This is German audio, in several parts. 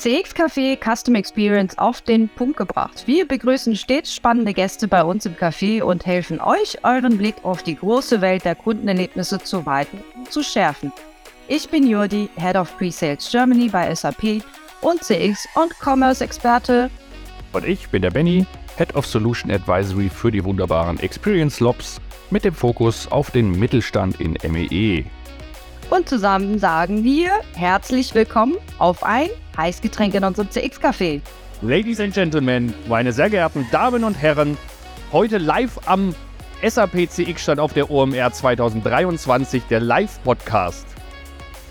CX Café Custom Experience auf den Punkt gebracht. Wir begrüßen stets spannende Gäste bei uns im Café und helfen euch, euren Blick auf die große Welt der Kundenerlebnisse zu weiten und zu schärfen. Ich bin Jurdi, Head of Pre-Sales Germany bei SAP und CX und Commerce Experte. Und ich bin der Benny, Head of Solution Advisory für die wunderbaren Experience Lobs mit dem Fokus auf den Mittelstand in MEE. Und zusammen sagen wir herzlich willkommen auf ein Heißgetränk in unserem CX-Café. Ladies and Gentlemen, meine sehr geehrten Damen und Herren, heute live am SAP CX-Stand auf der OMR 2023, der Live-Podcast.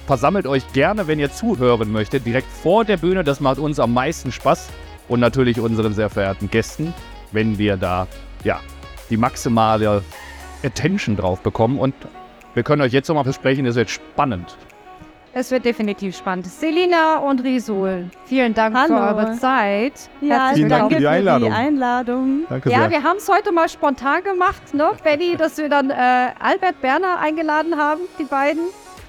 Versammelt euch gerne, wenn ihr zuhören möchtet, direkt vor der Bühne. Das macht uns am meisten Spaß und natürlich unseren sehr verehrten Gästen, wenn wir da ja die maximale Attention drauf bekommen. Und wir können euch jetzt nochmal versprechen, es wird spannend. Es wird definitiv spannend. Selina und Risul, vielen Dank Hallo. für eure Zeit. Ja, Vielen Dank danke für die Einladung. Für die Einladung. Danke Ja, sehr. wir haben es heute mal spontan gemacht, ne, Benny, dass wir dann äh, Albert Berner eingeladen haben, die beiden.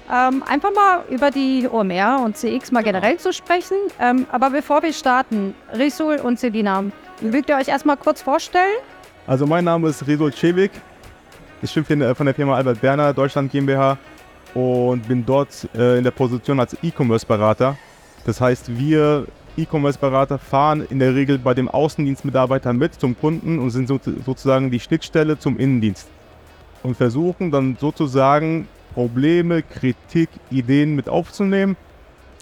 Ähm, einfach mal über die OMR und CX mal generell zu sprechen. Ähm, aber bevor wir starten, Risul und Selina, mögt ihr euch erstmal kurz vorstellen? Also mein Name ist Resul Cevik. Ich bin von der- von der Firma Albert Berner Deutschland GmbH und bin dort äh, in der Position als E-Commerce-Berater. Das heißt, wir E-Commerce-Berater fahren in der Regel bei dem Außendienstmitarbeiter mit zum Kunden und sind so, sozusagen die Schnittstelle zum Innendienst und versuchen dann sozusagen Probleme, Kritik, Ideen mit aufzunehmen,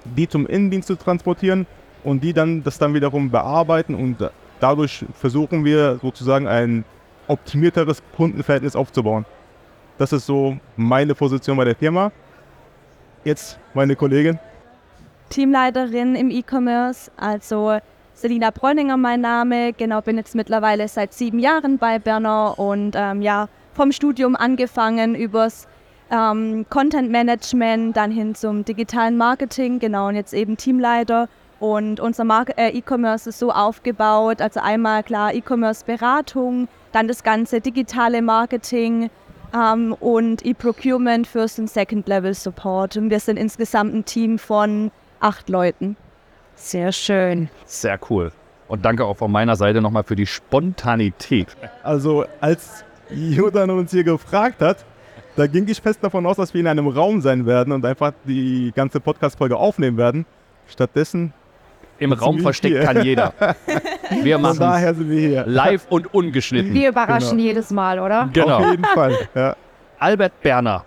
die zum Innendienst zu transportieren und die dann das dann wiederum bearbeiten und dadurch versuchen wir sozusagen ein optimierteres Kundenverhältnis aufzubauen. Das ist so meine Position bei der Firma. Jetzt meine Kollegin. Teamleiterin im E-Commerce, also Selina Bräuninger mein Name. Genau, bin jetzt mittlerweile seit sieben Jahren bei Berner und ähm, ja, vom Studium angefangen übers ähm, Content Management, dann hin zum digitalen Marketing, genau, und jetzt eben Teamleiter. Und unser äh, E-Commerce ist so aufgebaut, also einmal klar E-Commerce-Beratung, dann das ganze digitale Marketing, ähm, und E-Procurement First und Second Level Support. Und wir sind insgesamt ein Team von acht Leuten. Sehr schön. Sehr cool. Und danke auch von meiner Seite nochmal für die Spontanität. Also als Jordan uns hier gefragt hat, da ging ich fest davon aus, dass wir in einem Raum sein werden und einfach die ganze Podcast-Folge aufnehmen werden. Stattdessen, Im Raum versteckt hier. kann jeder. Wir von machen daher sind wir hier. live und ungeschnitten. Wir überraschen Genau. jedes Mal, oder? Auf Genau. jeden Fall. Ja. Albert Berner,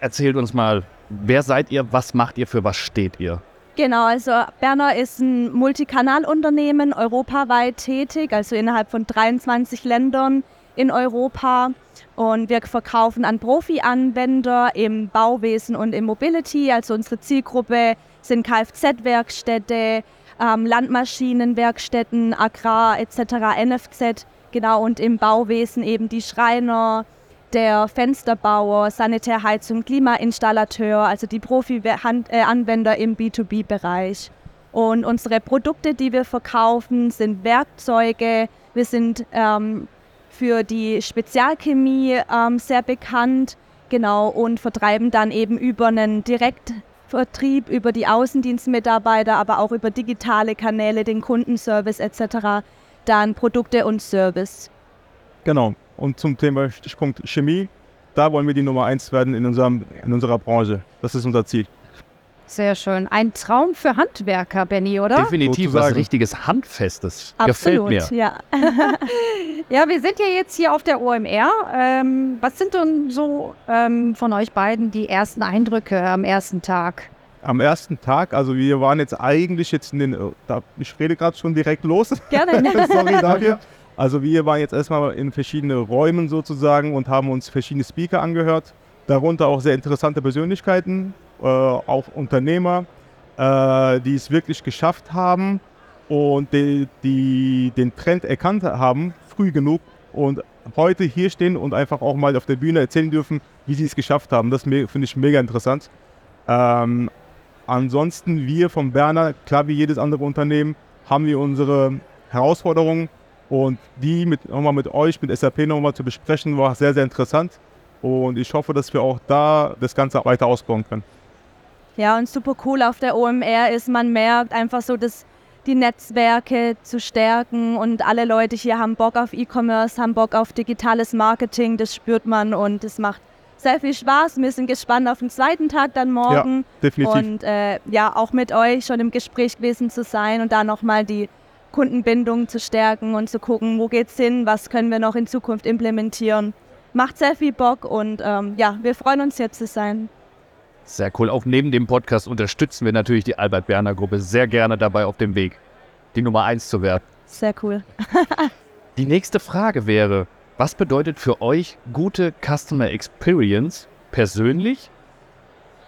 erzählt uns mal, wer seid ihr, was macht ihr, für was steht ihr? Genau, also Berner ist ein Multikanalunternehmen, europaweit tätig, also innerhalb von 23 Ländern in Europa. Und wir verkaufen an Profi-Anwender im Bauwesen und im Mobility. Also unsere Zielgruppe sind Kfz-Werkstätte, ähm, Landmaschinenwerkstätten, Agrar etc., NFZ. Genau, und im Bauwesen eben die Schreiner, der Fensterbauer, Sanitärheizung, Klimainstallateur, also die Profi-Anwender im B2B-Bereich. Und unsere Produkte, die wir verkaufen, sind Werkzeuge. Wir sind ähm, für die Spezialchemie ähm, sehr bekannt, genau, und vertreiben dann eben über einen Direktvertrieb, über die Außendienstmitarbeiter, aber auch über digitale Kanäle, den Kundenservice etc., dann Produkte und Service. Genau. Und zum Thema Stichpunkt Chemie, da wollen wir die Nummer eins werden in, unserem, in unserer Branche. Das ist unser Ziel. Sehr schön. Ein Traum für Handwerker, Benny, oder? Definitiv was richtiges Handfestes. Absolut, Gefällt mir. ja. Ja, wir sind ja jetzt hier auf der OMR. Ähm, was sind denn so ähm, von euch beiden die ersten Eindrücke am ersten Tag? Am ersten Tag, also wir waren jetzt eigentlich jetzt in den, äh, da, ich rede gerade schon direkt los. Gerne. Sorry dafür. Also wir waren jetzt erstmal in verschiedene Räumen sozusagen und haben uns verschiedene Speaker angehört. Darunter auch sehr interessante Persönlichkeiten, äh, auch Unternehmer, äh, die es wirklich geschafft haben und die, die den Trend erkannt haben, früh genug und heute hier stehen und einfach auch mal auf der Bühne erzählen dürfen, wie sie es geschafft haben. Das finde ich mega interessant. Ähm, ansonsten, wir von Berner, klar wie jedes andere Unternehmen, haben wir unsere Herausforderungen und die mit, nochmal mit euch, mit SAP nochmal zu besprechen, war sehr, sehr interessant. Und ich hoffe, dass wir auch da das Ganze weiter ausbauen können. Ja, und super cool auf der OMR ist, man merkt einfach so, dass die Netzwerke zu stärken und alle Leute hier haben Bock auf E-Commerce, haben Bock auf digitales Marketing, das spürt man und es macht sehr viel Spaß. Wir sind gespannt auf den zweiten Tag dann morgen. Ja, definitiv. Und äh, ja, auch mit euch schon im Gespräch gewesen zu sein und da nochmal die Kundenbindung zu stärken und zu gucken, wo geht's hin, was können wir noch in Zukunft implementieren. Macht sehr viel Bock und ähm, ja, wir freuen uns jetzt zu sein. Sehr cool. Auch neben dem Podcast unterstützen wir natürlich die Albert Berner Gruppe sehr gerne dabei auf dem Weg, die Nummer eins zu werden. Sehr cool. die nächste Frage wäre, was bedeutet für euch gute Customer Experience persönlich?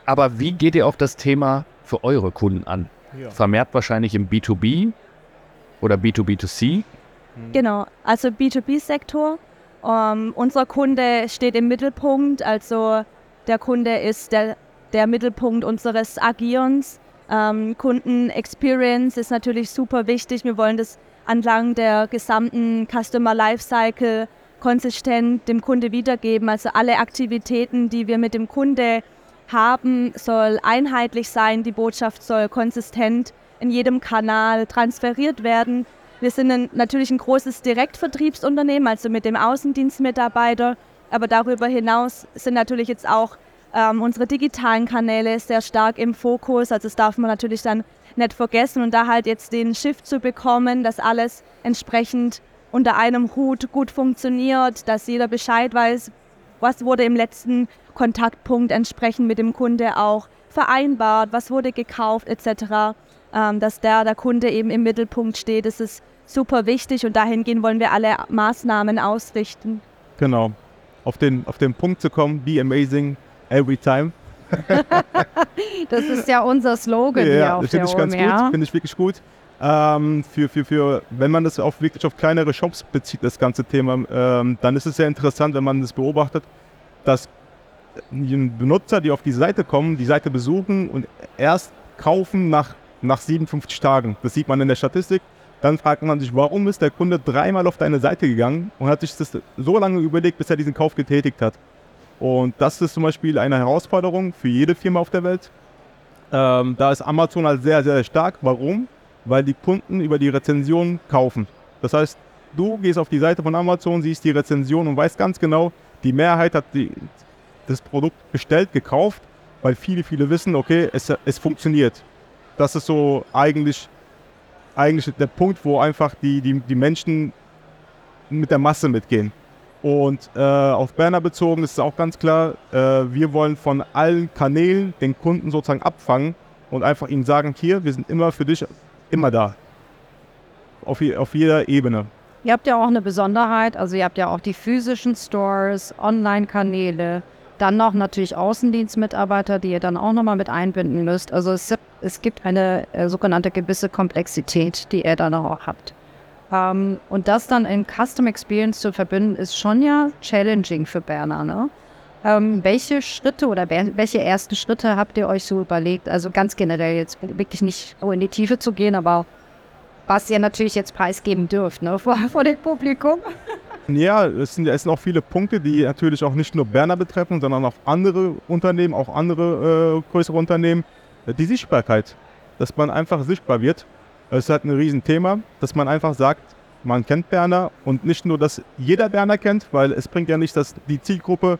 Aber wie geht ihr auf das Thema für eure Kunden an? Ja. Vermehrt wahrscheinlich im B2B oder B2B2C? Genau, also B2B-Sektor. Um, ähm, unser Kunde steht im Mittelpunkt, also der Kunde ist der, der Mittelpunkt unseres Agierens. Ähm, Kunden-Experience ist natürlich super wichtig. Wir wollen das entlang der gesamten Customer Lifecycle konsistent dem Kunde wiedergeben. Also alle Aktivitäten, die wir mit dem Kunde haben, soll einheitlich sein. Die Botschaft soll konsistent in jedem Kanal transferiert werden. Wir sind ein, natürlich ein großes Direktvertriebsunternehmen, also mit dem Außendienstmitarbeiter. Aber darüber hinaus sind natürlich jetzt auch ähm, unsere digitalen Kanäle sehr stark im Fokus. Also das darf man natürlich dann nicht vergessen. Und da halt jetzt den Shift zu bekommen, dass alles entsprechend unter einem Hut gut funktioniert, dass jeder Bescheid weiß, was wurde im letzten Kontaktpunkt entsprechend mit dem Kunde auch vereinbart, was wurde gekauft etc., ähm, dass der, der Kunde eben im Mittelpunkt steht, das ist super wichtig und dahingehend wollen wir alle Maßnahmen ausrichten. Genau. Auf den, auf den Punkt zu kommen, be amazing every time. das ist ja unser Slogan ja, hier auf das finde ich ganz gut, finde ich wirklich gut ähm, für, für, für, wenn man das auf wirklich auf kleinere Shops bezieht, das ganze Thema, ähm, dann ist es sehr interessant, wenn man das beobachtet, dass Benutzer, die auf die Seite kommen, die Seite besuchen und erst kaufen nach, nach 57 Tagen. Das sieht man in der Statistik. Dann fragt man sich, warum ist der Kunde dreimal auf deine Seite gegangen und hat sich das so lange überlegt, bis er diesen Kauf getätigt hat. Und das ist zum Beispiel eine Herausforderung für jede Firma auf der Welt. Ähm, da ist Amazon halt sehr, sehr stark. Warum? weil die Kunden über die Rezension kaufen. Das heißt, du gehst auf die Seite von Amazon, siehst die Rezension und weißt ganz genau, die Mehrheit hat die, das Produkt bestellt, gekauft, weil viele, viele wissen, okay, es, es funktioniert. Das ist so eigentlich, eigentlich der Punkt, wo einfach die, die, die Menschen mit der Masse mitgehen. Und äh, auf Berner bezogen ist es auch ganz klar, äh, wir wollen von allen Kanälen den Kunden sozusagen abfangen und einfach ihnen sagen, hier, wir sind immer für dich immer da. Auf, auf jeder Ebene. Ihr habt ja auch eine Besonderheit, also ihr habt ja auch die physischen Stores, Online-Kanäle, dann noch natürlich Außendienstmitarbeiter, die ihr dann auch nochmal mit einbinden müsst. Also es, es gibt eine äh, sogenannte gewisse Komplexität, die ihr dann auch habt. Ähm, und das dann in Custom Experience zu verbinden, ist schon ja challenging für Berner. Ne? Ähm, welche Schritte oder welche ersten Schritte habt ihr euch so überlegt? Also ganz generell jetzt wirklich nicht in die Tiefe zu gehen, aber was ihr natürlich jetzt preisgeben dürft ne, vor, vor dem Publikum. Ja, es sind, es sind auch viele Punkte, die natürlich auch nicht nur Berner betreffen, sondern auch andere Unternehmen, auch andere äh, größere Unternehmen. Die Sichtbarkeit, dass man einfach sichtbar wird. Es ist halt ein Riesenthema, dass man einfach sagt, man kennt Berner und nicht nur, dass jeder Berner kennt, weil es bringt ja nicht, dass die Zielgruppe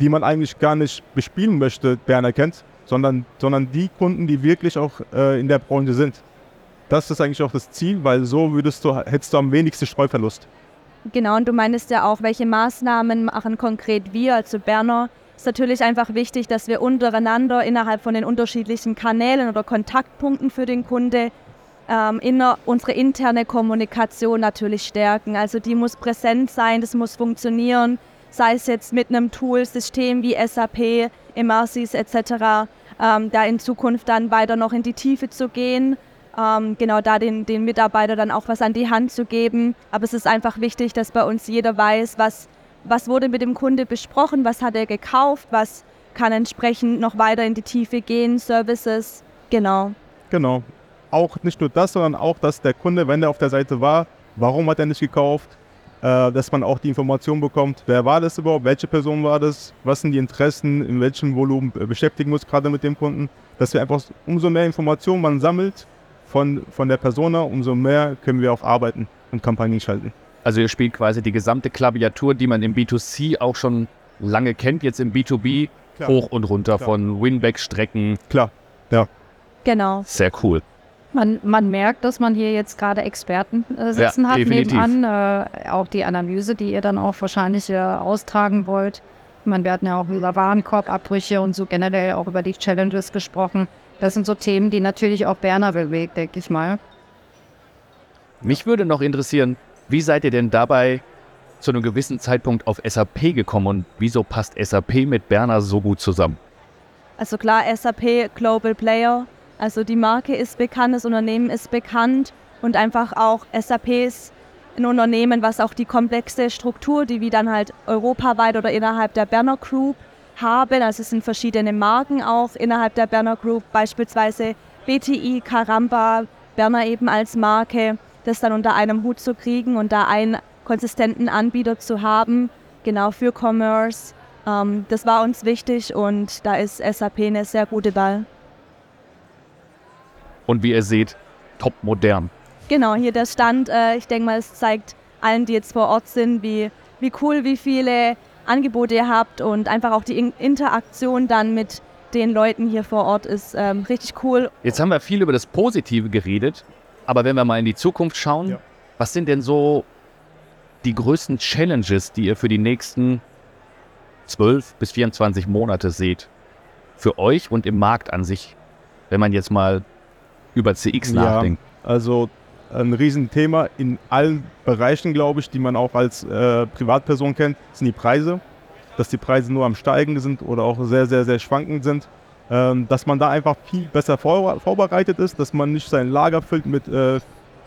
die man eigentlich gar nicht bespielen möchte, Berner kennt, sondern, sondern die Kunden, die wirklich auch äh, in der Branche sind. Das ist eigentlich auch das Ziel, weil so würdest du, hättest du am wenigsten Streuverlust. Genau, und du meinst ja auch, welche Maßnahmen machen konkret wir, also Berner. Ist natürlich einfach wichtig, dass wir untereinander innerhalb von den unterschiedlichen Kanälen oder Kontaktpunkten für den Kunde ähm, inner, unsere interne Kommunikation natürlich stärken. Also die muss präsent sein, das muss funktionieren sei es jetzt mit einem Tool-System wie SAP, Emersis etc., ähm, da in Zukunft dann weiter noch in die Tiefe zu gehen, ähm, genau da den, den Mitarbeitern dann auch was an die Hand zu geben. Aber es ist einfach wichtig, dass bei uns jeder weiß, was, was wurde mit dem Kunde besprochen, was hat er gekauft, was kann entsprechend noch weiter in die Tiefe gehen, Services, genau. Genau. Auch nicht nur das, sondern auch, dass der Kunde, wenn er auf der Seite war, warum hat er nicht gekauft, äh, dass man auch die Information bekommt, wer war das überhaupt, welche Person war das, was sind die Interessen, in welchem Volumen beschäftigen wir uns gerade mit dem Kunden, dass wir einfach umso mehr Informationen man sammelt von, von der Persona, umso mehr können wir auch arbeiten und Kampagnen schalten. Also ihr spielt quasi die gesamte Klaviatur, die man im B2C auch schon lange kennt, jetzt im B2B Klar. hoch und runter Klar. von Winback-Strecken. Klar, Genau. Sehr cool. Man, man merkt, dass man hier jetzt gerade Experten äh, sitzen Ja, hat definitiv. nebenan. Äh, auch die Analyse, die ihr dann auch wahrscheinlich äh, austragen wollt. Man, wir hatten ja auch über Warenkorbabbrüche und so generell auch über die Challenges gesprochen. Das sind so Themen, die natürlich auch Berner bewegt, denke ich mal. Mich würde noch interessieren, wie seid ihr denn dabei zu einem gewissen Zeitpunkt auf SAP gekommen und wieso passt SAP mit Berner so gut zusammen? Also klar, SAP Global Player. Also die Marke ist bekannt, das Unternehmen ist bekannt und einfach auch SAP ist ein Unternehmen, was auch die komplexe Struktur, die wir dann halt europaweit oder innerhalb der Berner Group haben. Also es sind verschiedene Marken auch innerhalb der Berner Group, beispielsweise BTI, Caramba, Berner eben als Marke, das dann unter einem Hut zu kriegen und da einen konsistenten Anbieter zu haben, genau für Commerce. Ähm, das war uns wichtig und da ist SAP eine sehr gute Wahl. Und wie ihr seht, top modern. Genau, hier der Stand. Äh, ich denke mal, es zeigt allen, die jetzt vor Ort sind, wie, wie cool, wie viele Angebote ihr habt und einfach auch die In Interaktion dann mit den Leuten hier vor Ort ist ähm, richtig cool. Jetzt haben wir viel über das Positive geredet, aber wenn wir mal in die Zukunft schauen, Ja. was sind denn so die größten Challenges, die ihr für die nächsten 12 bis 24 Monate seht? Für euch und im Markt an sich, wenn man jetzt mal über CX Ja. nachdenkt. Also ein Riesenthema in allen Bereichen, glaube ich, die man auch als äh, Privatperson kennt, sind die Preise. Dass die Preise nur am Steigen sind oder auch sehr, sehr, sehr schwankend sind. Ähm, dass man da einfach viel besser vor, vorbereitet ist, dass man nicht sein Lager füllt mit äh,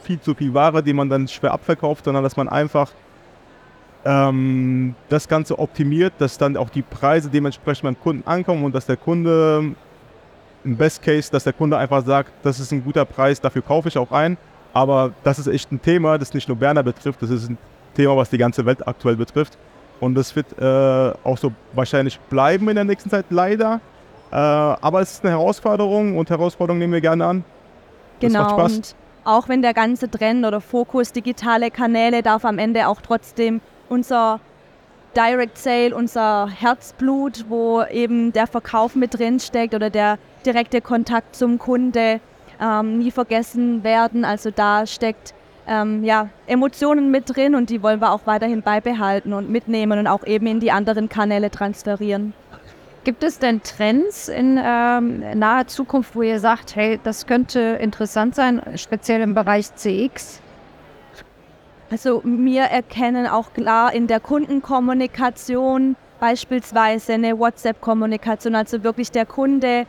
viel zu viel Ware, die man dann schwer abverkauft, sondern dass man einfach ähm, das Ganze optimiert, dass dann auch die Preise dementsprechend beim Kunden ankommen und dass der Kunde im Best Case, dass der Kunde einfach sagt, das ist ein guter Preis, dafür kaufe ich auch ein. Aber das ist echt ein Thema, das nicht nur Berner betrifft, das ist ein Thema, was die ganze Welt aktuell betrifft. Und das wird äh, auch so wahrscheinlich bleiben in der nächsten Zeit, leider. Äh, aber es ist eine Herausforderung und Herausforderung nehmen wir gerne an. Genau. Und auch wenn der ganze Trend oder Fokus digitale Kanäle darf am Ende auch trotzdem unser Direct Sale, unser Herzblut, wo eben der Verkauf mit drin steckt oder der direkte Kontakt zum Kunde ähm, nie vergessen werden. Also da steckt ähm, ja, Emotionen mit drin und die wollen wir auch weiterhin beibehalten und mitnehmen und auch eben in die anderen Kanäle transferieren. Gibt es denn Trends in ähm, naher Zukunft, wo ihr sagt, hey, das könnte interessant sein, speziell im Bereich CX? Also wir erkennen auch klar in der Kundenkommunikation beispielsweise eine WhatsApp-Kommunikation, also wirklich der Kunde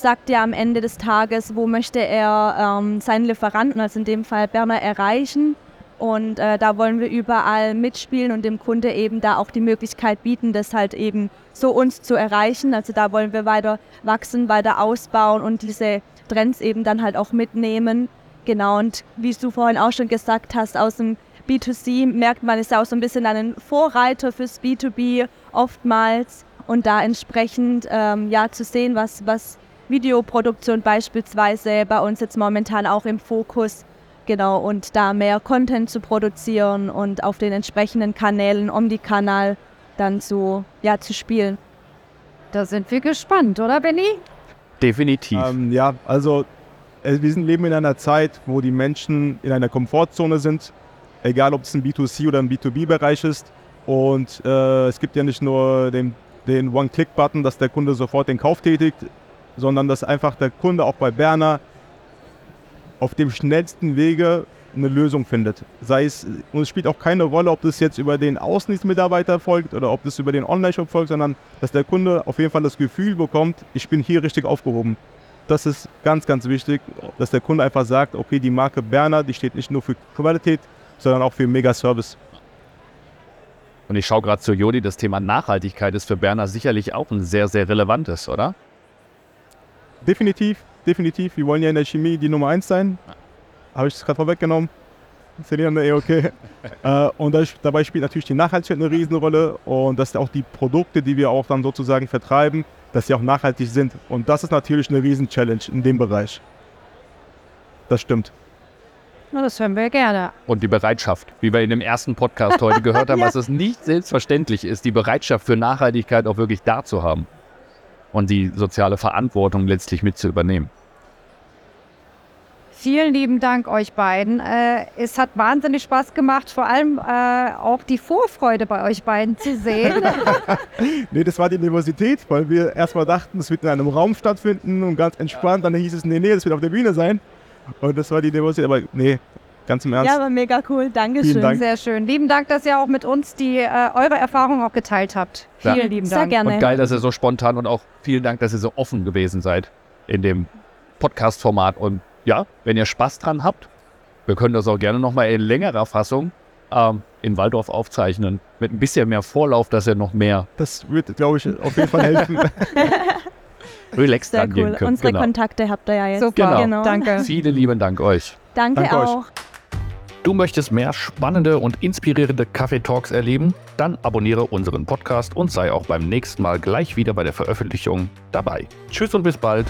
sagt ja am Ende des Tages, wo möchte er ähm, seinen Lieferanten, also in dem Fall Berner, erreichen. Und äh, da wollen wir überall mitspielen und dem Kunde eben da auch die Möglichkeit bieten, das halt eben so uns zu erreichen. Also da wollen wir weiter wachsen, weiter ausbauen und diese Trends eben dann halt auch mitnehmen. Genau, und wie du vorhin auch schon gesagt hast, aus dem B2C merkt man, ist ja auch so ein bisschen ein Vorreiter fürs B2B oftmals und da entsprechend ähm, ja zu sehen, was, was Videoproduktion beispielsweise bei uns jetzt momentan auch im Fokus, genau, und da mehr Content zu produzieren und auf den entsprechenden Kanälen, Omnikanal dann zu, ja, zu spielen. Da sind wir gespannt, oder Benny? Definitiv. Ähm, ja, also äh, wir sind leben in einer Zeit, wo die Menschen in einer Komfortzone sind, egal ob es ein B2C oder ein B2B-Bereich ist. Und äh, es gibt ja nicht nur den, den One-Click-Button, dass der Kunde sofort den Kauf tätigt, sondern dass einfach der Kunde auch bei Berner auf dem schnellsten Wege eine Lösung findet. Sei es, und es spielt auch keine Rolle, ob das jetzt über den Außendienstmitarbeiter folgt oder ob das über den Online-Shop folgt, sondern dass der Kunde auf jeden Fall das Gefühl bekommt, ich bin hier richtig aufgehoben. Das ist ganz, ganz wichtig, dass der Kunde einfach sagt, okay, die Marke Berner, die steht nicht nur für Qualität, sondern auch für Mega-Service. Und ich schaue gerade zu Jodi, das Thema Nachhaltigkeit ist für Berner sicherlich auch ein sehr, sehr relevantes, oder? Definitiv, definitiv. Wir wollen ja in der Chemie die Nummer 1 sein. Habe ich es gerade vorweggenommen. Selina eh okay. äh, und da, dabei spielt natürlich die Nachhaltigkeit eine Riesenrolle und dass auch die Produkte, die wir auch dann sozusagen vertreiben, dass sie auch nachhaltig sind. Und das ist natürlich eine Riesen-Challenge in dem Bereich. Das stimmt. Na, das hören wir gerne. Und die Bereitschaft, wie wir in dem ersten Podcast heute gehört haben, Ja. dass es nicht selbstverständlich ist, die Bereitschaft für Nachhaltigkeit auch wirklich da zu haben und die soziale Verantwortung letztlich mit zu übernehmen. Vielen lieben Dank euch beiden. Äh, es hat wahnsinnig Spaß gemacht, vor allem äh, auch die Vorfreude bei euch beiden zu sehen. Nee, das war die Nervosität, weil wir erstmal dachten, es wird in einem Raum stattfinden und ganz entspannt. Dann hieß es, nee, nee, das wird auf der Bühne sein. Und das war die Nervosität, aber nee, ganz im Ernst. Ja, aber mega cool. Dankeschön. Vielen Dank. Sehr schön. Lieben Dank, dass ihr auch mit uns die äh, eure Erfahrungen auch geteilt habt. Ja. Vielen lieben Sehr Dank. gerne. Und geil, dass ihr so spontan und auch vielen Dank, dass ihr so offen gewesen seid in dem Podcast-Format. Und ja, wenn ihr Spaß dran habt, wir können das auch gerne nochmal in längerer Fassung ähm, in Waldorf aufzeichnen. Mit ein bisschen mehr Vorlauf, dass ihr noch mehr Das wird, glaube ich, auf jeden Fall helfen. relaxed Sehr angehen cool. könnt. Unsere Genau. Kontakte habt ihr ja jetzt. Super. Genau. Danke. Vielen lieben Dank euch. Danke, Danke euch. Du möchtest mehr spannende und inspirierende Kaffee-Talks erleben? Dann abonniere unseren Podcast und sei auch beim nächsten Mal gleich wieder bei der Veröffentlichung dabei. Tschüss und bis bald.